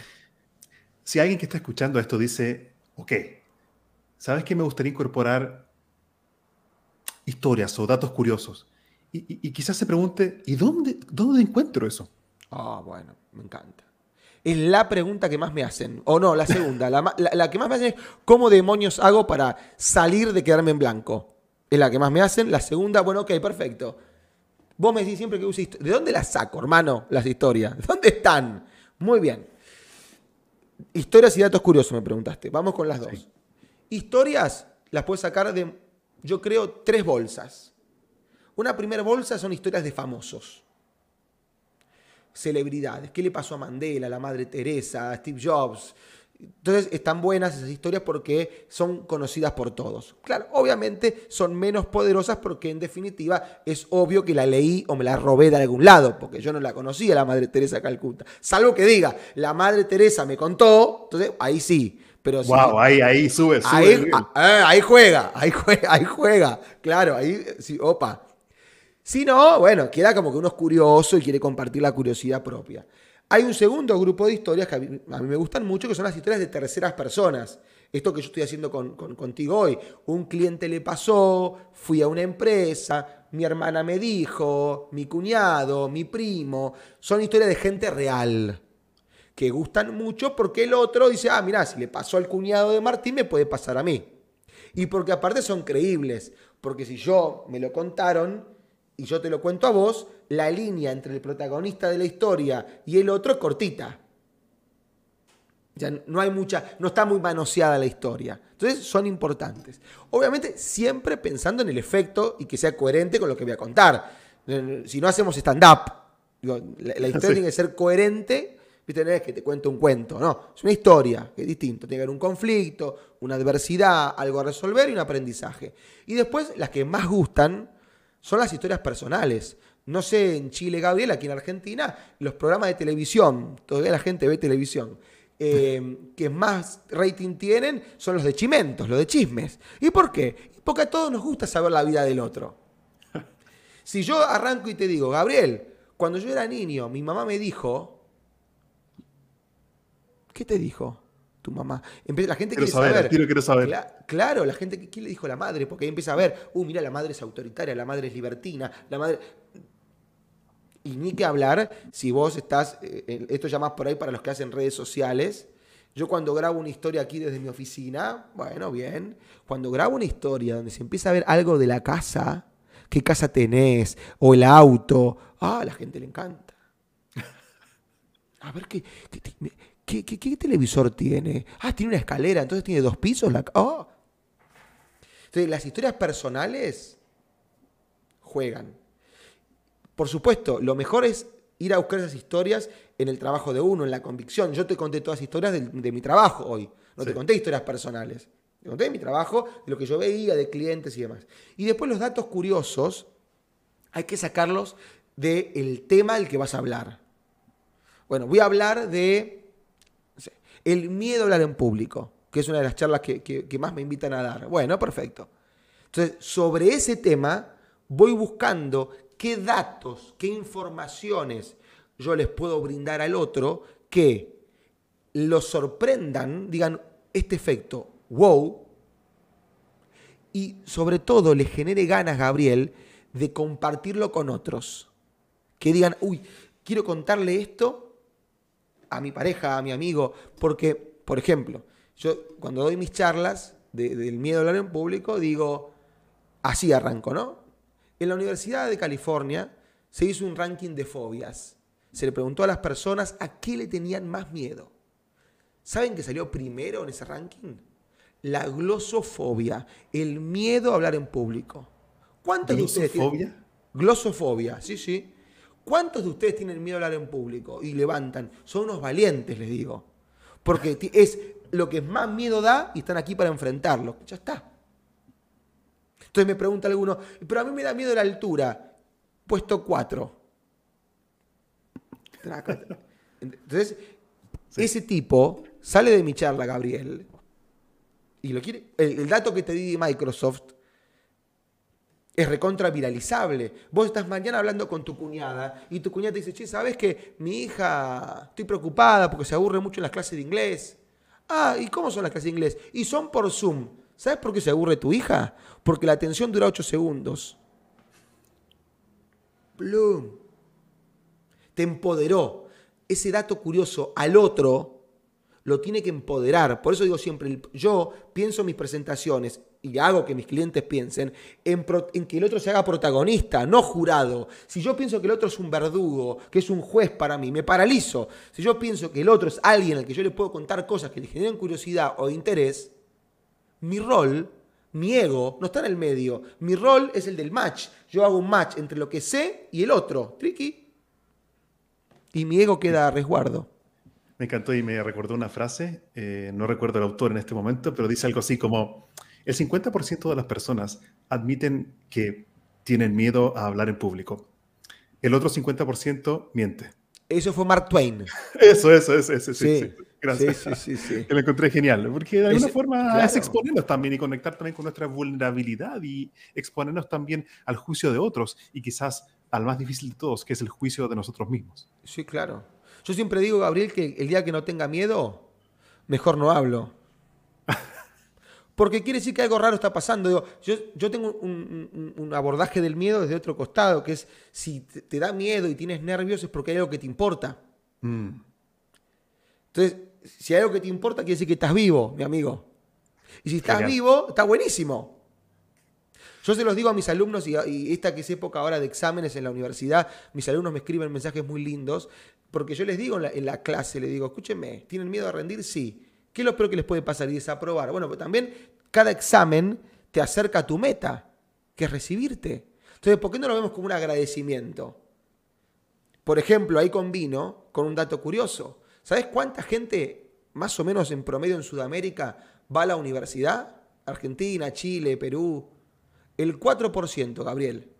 Si alguien que está escuchando esto dice, ok, ¿sabes que me gustaría incorporar historias o datos curiosos? Y, quizás se pregunte, ¿y dónde, dónde encuentro eso? Ah, bueno, me encanta. Es la pregunta que más me hacen. O no, la segunda. la, que más me hacen es, ¿cómo demonios hago para salir de quedarme en blanco? Es la que más me hacen. La segunda, bueno, ok, perfecto. Vos me decís siempre que uso ¿De dónde las saco, hermano, las historias? *laughs* ¿Dónde están? Muy bien. Historias y datos curiosos, me preguntaste. Vamos con las dos. Historias las puedes sacar de, yo creo, tres bolsas. Una primera bolsa son historias de famosos. Celebridades. ¿Qué le pasó a Mandela, a la Madre Teresa, a Steve Jobs? Entonces están buenas esas historias porque son conocidas por todos. Claro, obviamente son menos poderosas porque en definitiva es obvio que la leí o me la robé de algún lado, porque yo no la conocía la Madre Teresa Calcuta. Salvo que diga, la Madre Teresa me contó, entonces ahí sí. Pero wow, ahí, ahí sube, sube. Ah, eh, ahí, juega, ahí juega, ahí juega. Claro, ahí sí, opa. Si no, bueno, queda como que uno es curioso y quiere compartir la curiosidad propia. Hay un segundo grupo de historias que a mí, me gustan mucho, que son las historias de terceras personas. Esto que yo estoy haciendo con- contigo hoy. Un cliente le pasó, fui a una empresa, mi hermana me dijo, mi cuñado, mi primo. Son historias de gente real que gustan mucho porque el otro dice, ah, mirá, si le pasó al cuñado de Martín, me puede pasar a mí. Y porque aparte son creíbles, porque si yo me lo contaron y yo te lo cuento a vos, la línea entre el protagonista de la historia y el otro es cortita. Ya no hay mucha, no está muy manoseada la historia. Entonces son importantes. Obviamente siempre pensando en el efecto y que sea coherente con lo que voy a contar. Si no hacemos stand-up, la, la historia Sí. tiene que ser coherente. Viste, no es que te cuento un cuento, no. Es una historia, que es distinto. Tiene que haber un conflicto, una adversidad, algo a resolver y un aprendizaje. Y después, las que más gustan son las historias personales. No sé, en Chile, Gabriel, aquí en Argentina, los programas de televisión, todavía la gente ve televisión, eh, *laughs* que más rating tienen son los de chimentos, los de chismes. ¿Y por qué? Porque a todos nos gusta saber la vida del otro. Si yo arranco y te digo, Gabriel, cuando yo era niño, mi mamá me dijo. ¿Qué te dijo tu mamá? La gente Quiero quiere saber, saber. quiero- quiero saber. Cla- claro, la gente, ¿qué le dijo la madre? Porque ahí empieza a ver, uh, mira, la madre es autoritaria, la madre es libertina, la madre. Y ni que hablar si vos estás, eh, esto ya más por ahí para los que hacen redes sociales. Yo cuando grabo una historia aquí desde mi oficina, bueno, bien. Cuando grabo una historia donde se empieza a ver algo de la casa, qué casa tenés, o el auto, ah, a la gente le encanta. *laughs* A ver, ¿qué, qué- qué- qué televisor tiene? Ah, tiene una escalera, entonces tiene dos pisos. La, ah. Entonces, las historias personales juegan. Por supuesto, lo mejor es ir a buscar esas historias en el trabajo de uno, en la convicción. Yo te conté todas las historias de, de mi trabajo hoy. No te conté historias personales. Te conté de mi trabajo, de lo que yo veía, de clientes y demás. Y después los datos curiosos hay que sacarlos del tema del que vas a hablar. Bueno, voy a hablar de el miedo a hablar en público, que es una de las charlas que, más me invitan a dar. Bueno, perfecto. Entonces, sobre ese tema voy buscando qué datos, qué informaciones yo les puedo brindar al otro que lo sorprendan, digan, este efecto, wow, y sobre todo le genere ganas, Gabriel, de compartirlo con otros. Que digan, uy, quiero contarle esto a mi pareja, a mi amigo, porque, por ejemplo, yo cuando doy mis charlas de- del miedo a hablar en público, digo, así arranco, ¿no? En la Universidad de California se hizo un ranking de fobias. Se le preguntó a las personas a qué le tenían más miedo. ¿Saben que salió primero en ese ranking? La glosofobia, el miedo a hablar en público. ¿Cuántos de ustedes tienen- ¿Glosofobia? Glosofobia, sí, sí. ¿Cuántos de ustedes tienen miedo a hablar en público? Y levantan. Son unos valientes, les digo. Porque es lo que más miedo da y están aquí para enfrentarlo. Ya está. Entonces me pregunta alguno, pero a mí me da miedo la altura. Puesto 4. Entonces, ese tipo sale de mi charla, Gabriel, y lo quiere. El, el dato que te di de Microsoft es recontra viralizable. Vos estás mañana hablando con tu cuñada y tu cuñada te dice, che, ¿sabes que mi hija, estoy preocupada porque se aburre mucho en las clases de inglés? Ah, ¿y cómo son las clases de inglés? Y son por Zoom. ¿Sabes por qué se aburre tu hija? Porque la atención dura 8 segundos. Plum. Te empoderó. Ese dato curioso al otro lo tiene que empoderar. Por eso digo siempre, yo pienso en mis presentaciones y hago que mis clientes piensen en, que el otro se haga protagonista, no jurado. Si yo pienso que el otro es un verdugo, que es un juez para mí, me paralizo. Si yo pienso que el otro es alguien al que yo le puedo contar cosas que le generen curiosidad o interés, mi rol, mi ego, no está en el medio. Mi rol es el del match. Yo hago un match entre lo que sé y el otro. Tricky. Y mi ego queda a resguardo. Me encantó y me recordó una frase, eh, no recuerdo el autor en este momento, pero dice algo así como, el 50% de las personas admiten que tienen miedo a hablar en público. El otro 50% miente. Eso fue Mark Twain. *laughs* Eso, eso, eso, eso, sí, Sí, sí. Gracias. sí, sí, sí, sí. *laughs* Lo encontré genial, porque de alguna Ese- forma claro. es exponernos también y conectar también con nuestra vulnerabilidad y exponernos también al juicio de otros y quizás al más difícil de todos, que es el juicio de nosotros mismos. Sí, claro. Yo siempre digo, Gabriel, que el día que no tenga miedo, mejor no hablo. Porque quiere decir que algo raro está pasando. yo, yo tengo un, abordaje del miedo desde otro costado, que es si te, da miedo y tienes nervios es porque hay algo que te importa. Mm. Entonces, si hay algo que te importa, quiere decir que estás vivo, mi amigo. Y si estás vivo, está buenísimo. Yo se los digo a mis alumnos, y, esta que es época ahora de exámenes en la universidad, mis alumnos me escriben mensajes muy lindos, porque yo les digo en la, en la clase, les digo, escúchenme, ¿tienen miedo a rendir? Sí. ¿Qué es lo peor que les puede pasar y desaprobar? Bueno, pues también cada examen te acerca a tu meta, que es recibirte. Entonces, ¿por qué no lo vemos como un agradecimiento? Por ejemplo, ahí combino con un dato curioso. ¿Sabes cuánta gente, más o menos en promedio en Sudamérica, va a la universidad? Argentina, Chile, Perú. El 4%, Gabriel.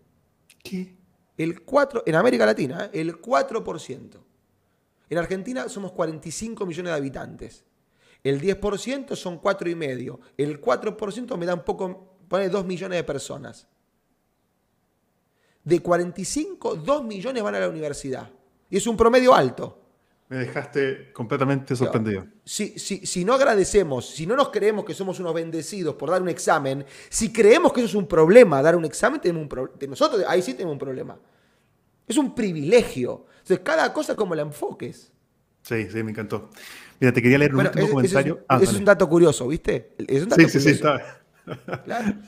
¿Qué? El 4%, en América Latina, ¿eh? el 4%. En Argentina somos 45 millones de habitantes. El 10% son 4,5. El 4% me da un poco, pone 2 millones de personas. De 45, 2 millones van a la universidad. Y es un promedio alto. Me dejaste completamente sorprendido. Si, si, si, no agradecemos, si no nos creemos que somos unos bendecidos por dar un examen, si creemos que eso es un problema, dar un examen, tenemos un problema. Nosotros ahí sí tenemos un problema. Es un privilegio. Entonces, cada cosa como la enfoques. Sí, sí, me encantó. Mira, te quería leer un último comentario. Eso es, ah, es un dato curioso, ¿viste? Es un dato sí, sí, sí, está. claro. *laughs*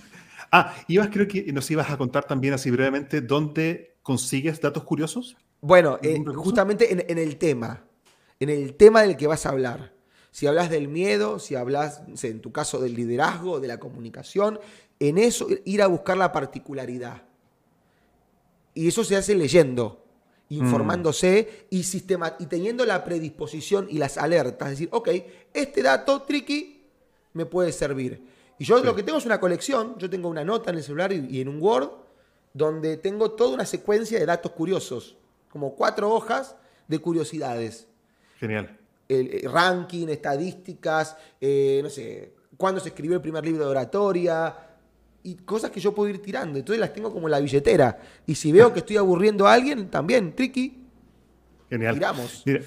Ah, ibas, creo que nos ibas a contar también así brevemente dónde consigues datos curiosos. Bueno, eh, justamente en, el tema, en el tema del que vas a hablar. Si hablas del miedo, si hablas, en tu caso, del liderazgo, de la comunicación, en eso ir a buscar la particularidad. Y eso se hace leyendo, informándose y, sistema, y teniendo la predisposición y las alertas. Es decir, ok, este dato tricky me puede servir. Y yo lo que tengo es una colección, yo tengo una nota en el celular y, en un Word donde tengo toda una secuencia de datos curiosos, como cuatro hojas de curiosidades. Genial. El, ranking, estadísticas, eh, no sé, cuándo se escribió el primer libro de oratoria, y cosas que yo puedo ir tirando. Entonces las tengo como en la billetera. Y si veo que estoy aburriendo a alguien, también, tricky. Genial. Tiramos. Mira,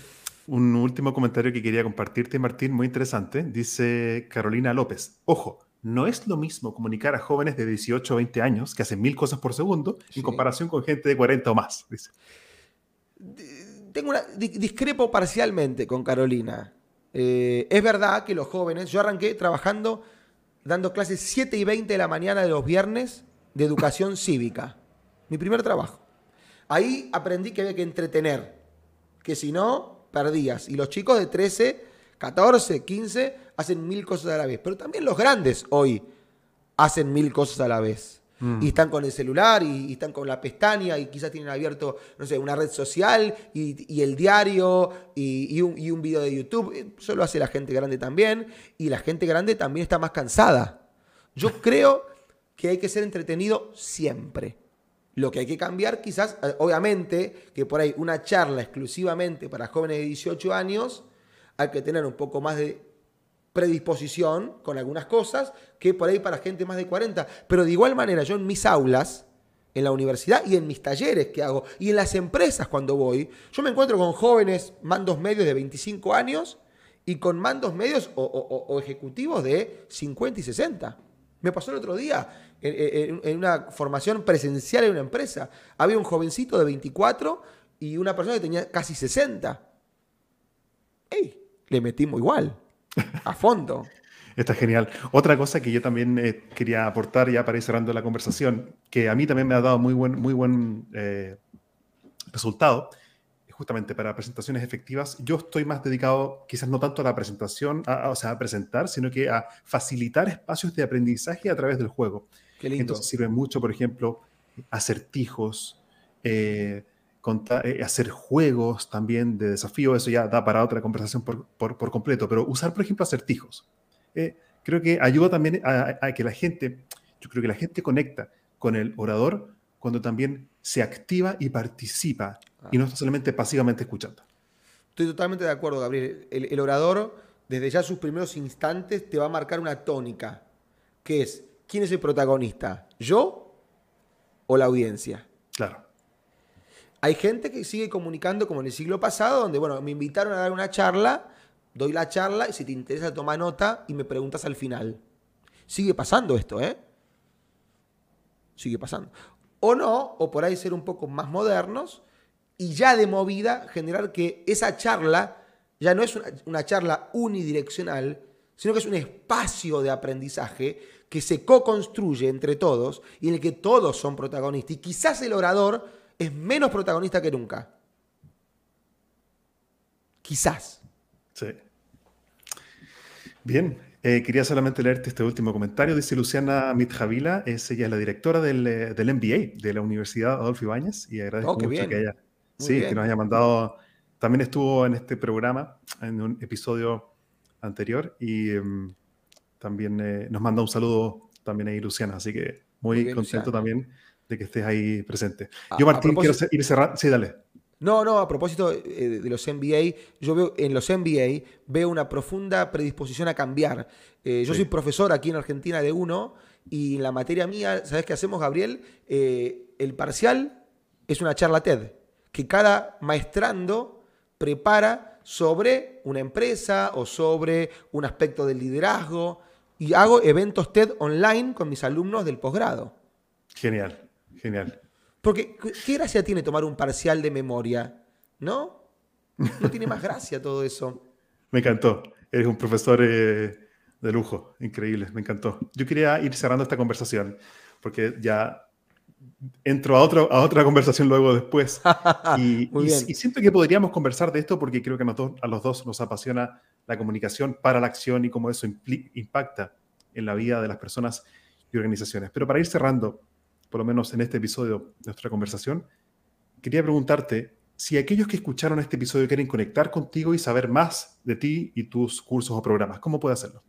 un último comentario que quería compartirte, Martín, muy interesante. Dice Carolina López. Ojo, no es lo mismo comunicar a jóvenes de 18 o 20 años que hacen mil cosas por segundo en comparación con gente de 40 o más. Dice. Tengo una, discrepo parcialmente con Carolina. Eh, es verdad que los jóvenes, yo arranqué trabajando dando clases 7 y 20 de la mañana de los viernes de educación *laughs* cívica. Mi primer trabajo. Ahí aprendí que había que entretener, que si no, perdías. Y los chicos de 13, 14, 15 hacen mil cosas a la vez. Pero también los grandes hoy hacen mil cosas a la vez. Mm. Y están con el celular y, están con la pestaña y quizás tienen abierto, no sé, una red social y, el diario y, un, y un video de YouTube. Eso lo hace la gente grande también. Y la gente grande también está más cansada. Yo *laughs* creo que hay que ser entretenido siempre. Lo que hay que cambiar quizás, eh, obviamente, que por ahí una charla exclusivamente para jóvenes de 18 años, hay que tener un poco más de predisposición con algunas cosas que por ahí para gente más de 40. Pero de igual manera, yo en mis aulas, en la universidad y en mis talleres que hago, y en las empresas cuando voy, yo me encuentro con jóvenes mandos medios de 25 años y con mandos medios o, ejecutivos de 50 y 60. Me pasó el otro día en, en, una formación presencial en una empresa. Había un jovencito de 24 y una persona que tenía casi 60. ¡Ey! Le metimos igual a fondo. Está genial. Otra cosa que yo también eh, quería aportar ya para ir cerrando la conversación, que a mí también me ha dado muy buen, muy buen eh, resultado, justamente para presentaciones efectivas, yo estoy más dedicado quizás no tanto a la presentación, o sea, a presentar, sino que a facilitar espacios de aprendizaje a través del juego. Qué lindo. Entonces sirve mucho, por ejemplo, acertijos, eh, eh, hacer juegos también de desafío, eso ya da para otra conversación por, completo, pero usar, por ejemplo, acertijos. Eh, creo que ayuda también a, que la gente, yo creo que la gente conecta con el orador cuando también se activa y participa y no está solamente pasivamente escuchando. Estoy totalmente de acuerdo, Gabriel. El, el orador, desde ya sus primeros instantes, te va a marcar una tónica, que es, ¿quién es el protagonista? ¿Yo o la audiencia? Claro Hay gente que sigue comunicando como en el siglo pasado, donde, bueno, me invitaron a dar una charla, doy la charla y si te interesa toma nota y me preguntas al final. Sigue pasando esto, ¿eh? Sigue pasando. O no, o por ahí ser un poco más modernos y ya de movida generar que esa charla ya no es una, charla unidireccional, sino que es un espacio de aprendizaje que se co-construye entre todos y en el que todos son protagonistas. Y quizás el orador es menos protagonista que nunca. Quizás. Bien, eh, quería solamente leerte este último comentario. Dice Luciana Mitjavila, es ella es la directora del, eh, del, MBA de la Universidad Adolfo Ibáñez y agradezco Oh, mucho bien. que ella Muy sí, bien. que nos haya mandado. También estuvo en este programa en un episodio anterior y em, también eh, nos manda un saludo también ahí Luciana, así que muy, Muy bien, contento Luciana. también de que estés ahí presente. Yo Martín quiero ir cerrando. Sí, dale. No, no, a propósito eh, de de los MBA, yo veo en los MBA veo una profunda predisposición a cambiar. Eh, yo Sí. soy profesor aquí en Argentina de uno y en la materia mía, ¿sabes qué hacemos, Gabriel? Eh, el parcial es una charla TED que cada maestrando prepara sobre una empresa o sobre un aspecto del liderazgo y hago eventos TED online con mis alumnos del posgrado. Genial, genial. Porque, ¿qué- ¿qué gracia tiene tomar un parcial de memoria? ¿No? No tiene más gracia todo eso. *laughs* Me encantó. Eres un profesor eh, de lujo, increíble, me encantó. Yo quería ir cerrando esta conversación porque ya entro a, otro, a otra conversación luego después. *laughs* Y, siento que podríamos conversar de esto porque creo que a, nos dos- a los dos nos apasiona la comunicación para la acción y cómo eso impacta en la vida de las personas y organizaciones. Pero para ir cerrando, por lo menos en este episodio de nuestra conversación, quería preguntarte si aquellos que escucharon este episodio quieren conectar contigo y saber más de ti y tus cursos o programas, ¿cómo puede hacerlo?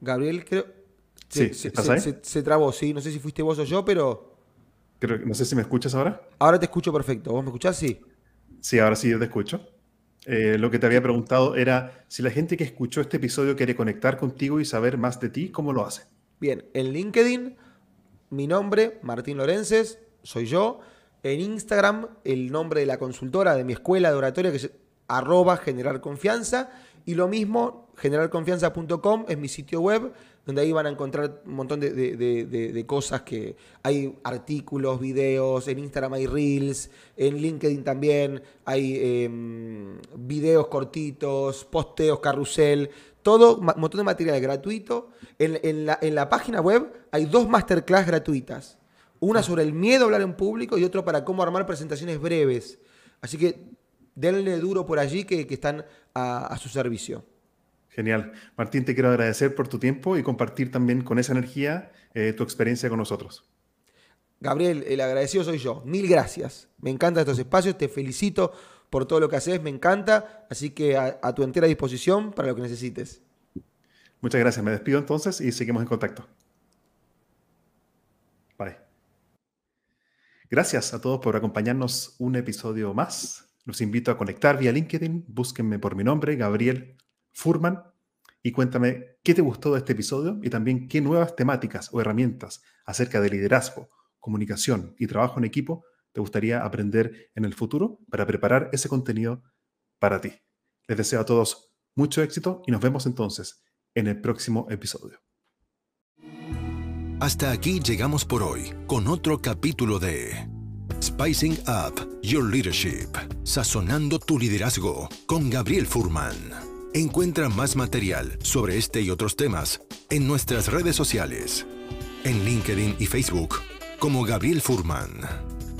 Gabriel, creo. Sí, se, ¿estás se- ahí? se- se trabó, sí. No sé si fuiste vos o yo, pero Creo, no sé si me escuchas ahora. ahora te escucho perfecto. ¿Vos me escuchás? Sí. Sí, ahora sí yo te escucho. Eh, lo que te había preguntado era si la gente que escuchó este episodio quiere conectar contigo y saber más de ti, ¿cómo lo hace? Bien, en LinkedIn, mi nombre, Martín Lorences, soy yo. En Instagram, el nombre de la consultora de mi escuela de oratoria, que es arroba generar confianza. Y lo mismo, generarconfianza.com es mi sitio web, donde ahí van a encontrar un montón de, cosas que hay artículos, videos, en Instagram hay reels, en LinkedIn también hay em, videos cortitos, posteos, carrusel, todo, un montón de material gratuito. En, la, página web hay dos masterclass gratuitas. Una sobre el miedo a hablar en público y otro para cómo armar presentaciones breves. Así que denle duro por allí que, están a su servicio. Genial. Martín, te quiero agradecer por tu tiempo y compartir también con esa energía eh, tu experiencia con nosotros. Gabriel, el agradecido soy yo. Mil gracias. Me encantan estos espacios. Te felicito por todo lo que haces. Me encanta. Así que a, a tu entera disposición para lo que necesites. Muchas gracias. Me despido entonces y seguimos en contacto. Bye. Gracias a todos por acompañarnos un episodio más. Los invito a conectar vía LinkedIn. Búsquenme por mi nombre, Gabriel Furman, y cuéntame qué te gustó de este episodio y también qué nuevas temáticas o herramientas acerca de liderazgo, comunicación y trabajo en equipo te gustaría aprender en el futuro para preparar ese contenido para ti. Les deseo a todos mucho éxito y nos vemos entonces en el próximo episodio. Hasta aquí llegamos por hoy con otro capítulo de Spicing Up Your Leadership, sazonando tu liderazgo con Gabriel Furman. Encuentra más material sobre este y otros temas en nuestras redes sociales, en LinkedIn y Facebook como Gabriel Furman.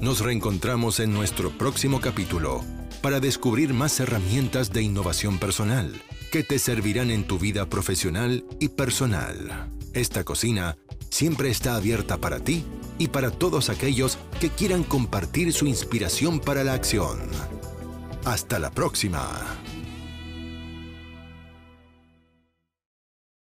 Nos reencontramos en nuestro próximo capítulo para descubrir más herramientas de innovación personal que te servirán en tu vida profesional y personal. Esta cocina siempre está abierta para ti y para todos aquellos que quieran compartir su inspiración para la acción. Hasta la próxima.